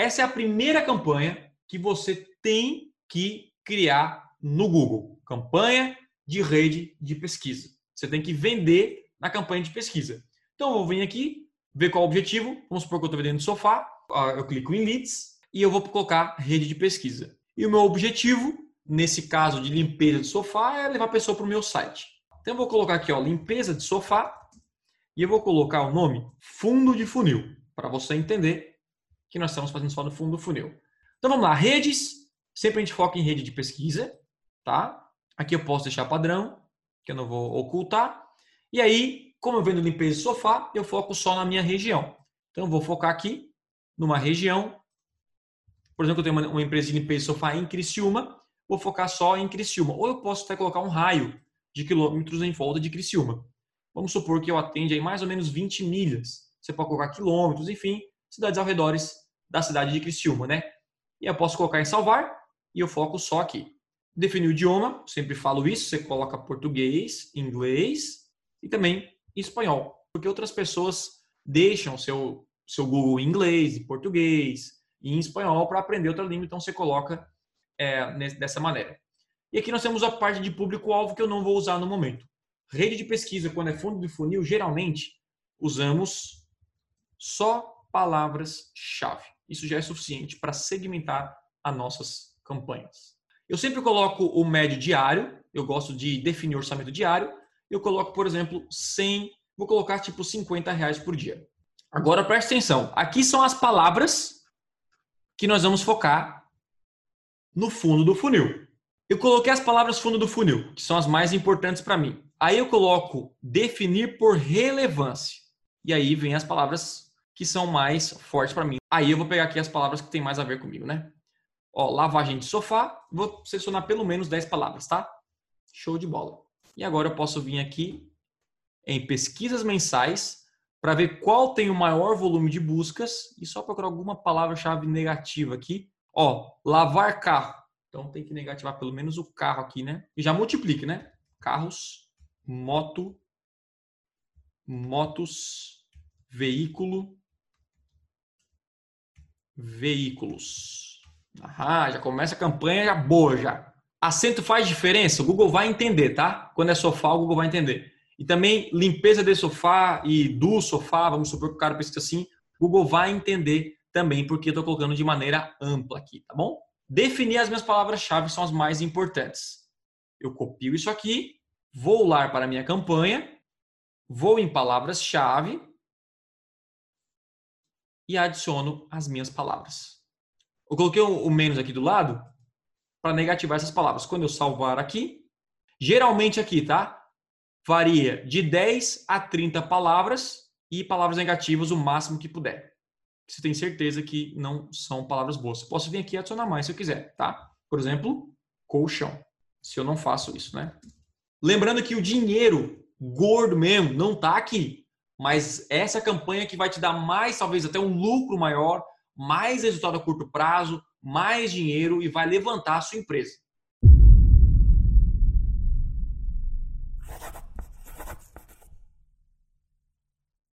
Essa é a primeira campanha que você tem que criar no Google. Campanha de rede de pesquisa. Você tem que vender na campanha de pesquisa. Então, eu vou vir aqui, ver qual é o objetivo. Vamos supor que eu estou vendendo sofá. Eu clico em Leads e eu vou colocar rede de pesquisa. E o meu objetivo, nesse caso de limpeza de sofá, é levar a pessoa para o meu site. Então, eu vou colocar aqui, ó, limpeza de sofá. E eu vou colocar o nome fundo de funil, para você entender que nós estamos fazendo só no fundo do funil. Então, vamos lá. Redes. Sempre a gente foca em rede de pesquisa, tá? Aqui eu posso deixar padrão, que eu não vou ocultar. E aí, como eu vendo limpeza de sofá, eu foco só na minha região. Então, eu vou focar aqui numa região. Por exemplo, eu tenho uma, uma empresa de limpeza de sofá em Criciúma, vou focar só em Criciúma. Ou eu posso até colocar um raio de quilômetros em volta de Criciúma. Vamos supor que eu atende aí mais ou menos 20 milhas. Você pode colocar quilômetros, enfim, cidades ao redor da cidade de Criciúma, né? E eu posso colocar em salvar e eu foco só aqui. Definir o idioma, sempre falo isso, você coloca português, inglês e também espanhol, porque outras pessoas deixam seu seu Google em inglês, em português e em espanhol para aprender outra língua, então você coloca é, dessa maneira. E aqui nós temos a parte de público-alvo que eu não vou usar no momento. Rede de pesquisa, quando é fundo de funil, geralmente usamos só palavras-chave. Isso já é suficiente para segmentar as nossas campanhas. Eu sempre coloco o médio diário, eu gosto de definir orçamento diário. Eu coloco, por exemplo, 100, vou colocar tipo 50 reais por dia. Agora preste atenção, aqui são as palavras que nós vamos focar no fundo do funil. Eu coloquei as palavras fundo do funil, que são as mais importantes para mim. Aí eu coloco definir por relevância. E aí vem as palavras que são mais fortes para mim. Aí eu vou pegar aqui as palavras que tem mais a ver comigo, né? Ó, lavagem de sofá, vou selecionar pelo menos 10 palavras, tá? Show de bola. E agora eu posso vir aqui em pesquisas mensais para ver qual tem o maior volume de buscas e só procurar alguma palavra-chave negativa aqui. Ó, lavar carro. Então tem que negativar pelo menos o carro aqui, né? E já multiplique, né? Carros, moto, motos, veículo, veículos. Ah, já começa a campanha já boa já. Acento faz diferença? O Google vai entender, tá? Quando é sofá, o Google vai entender. E também limpeza de sofá e do sofá, vamos supor que o cara pesquisa assim, o Google vai entender também, porque eu estou colocando de maneira ampla aqui, tá bom? Definir as minhas palavras-chave são as mais importantes. Eu copio isso aqui, vou lá para a minha campanha, vou em palavras-chave e adiciono as minhas palavras. Eu coloquei o menos aqui do lado para negativar essas palavras. Quando eu salvar aqui, geralmente aqui, tá? Varia de 10 a 30 palavras e palavras negativas o máximo que puder você tem certeza que não são palavras boas. Posso vir aqui e adicionar mais se eu quiser, tá? Por exemplo, colchão. Se eu não faço isso, né? Lembrando que o dinheiro gordo mesmo não tá aqui. Mas essa é campanha que vai te dar mais, talvez até um lucro maior, mais resultado a curto prazo, mais dinheiro e vai levantar a sua empresa.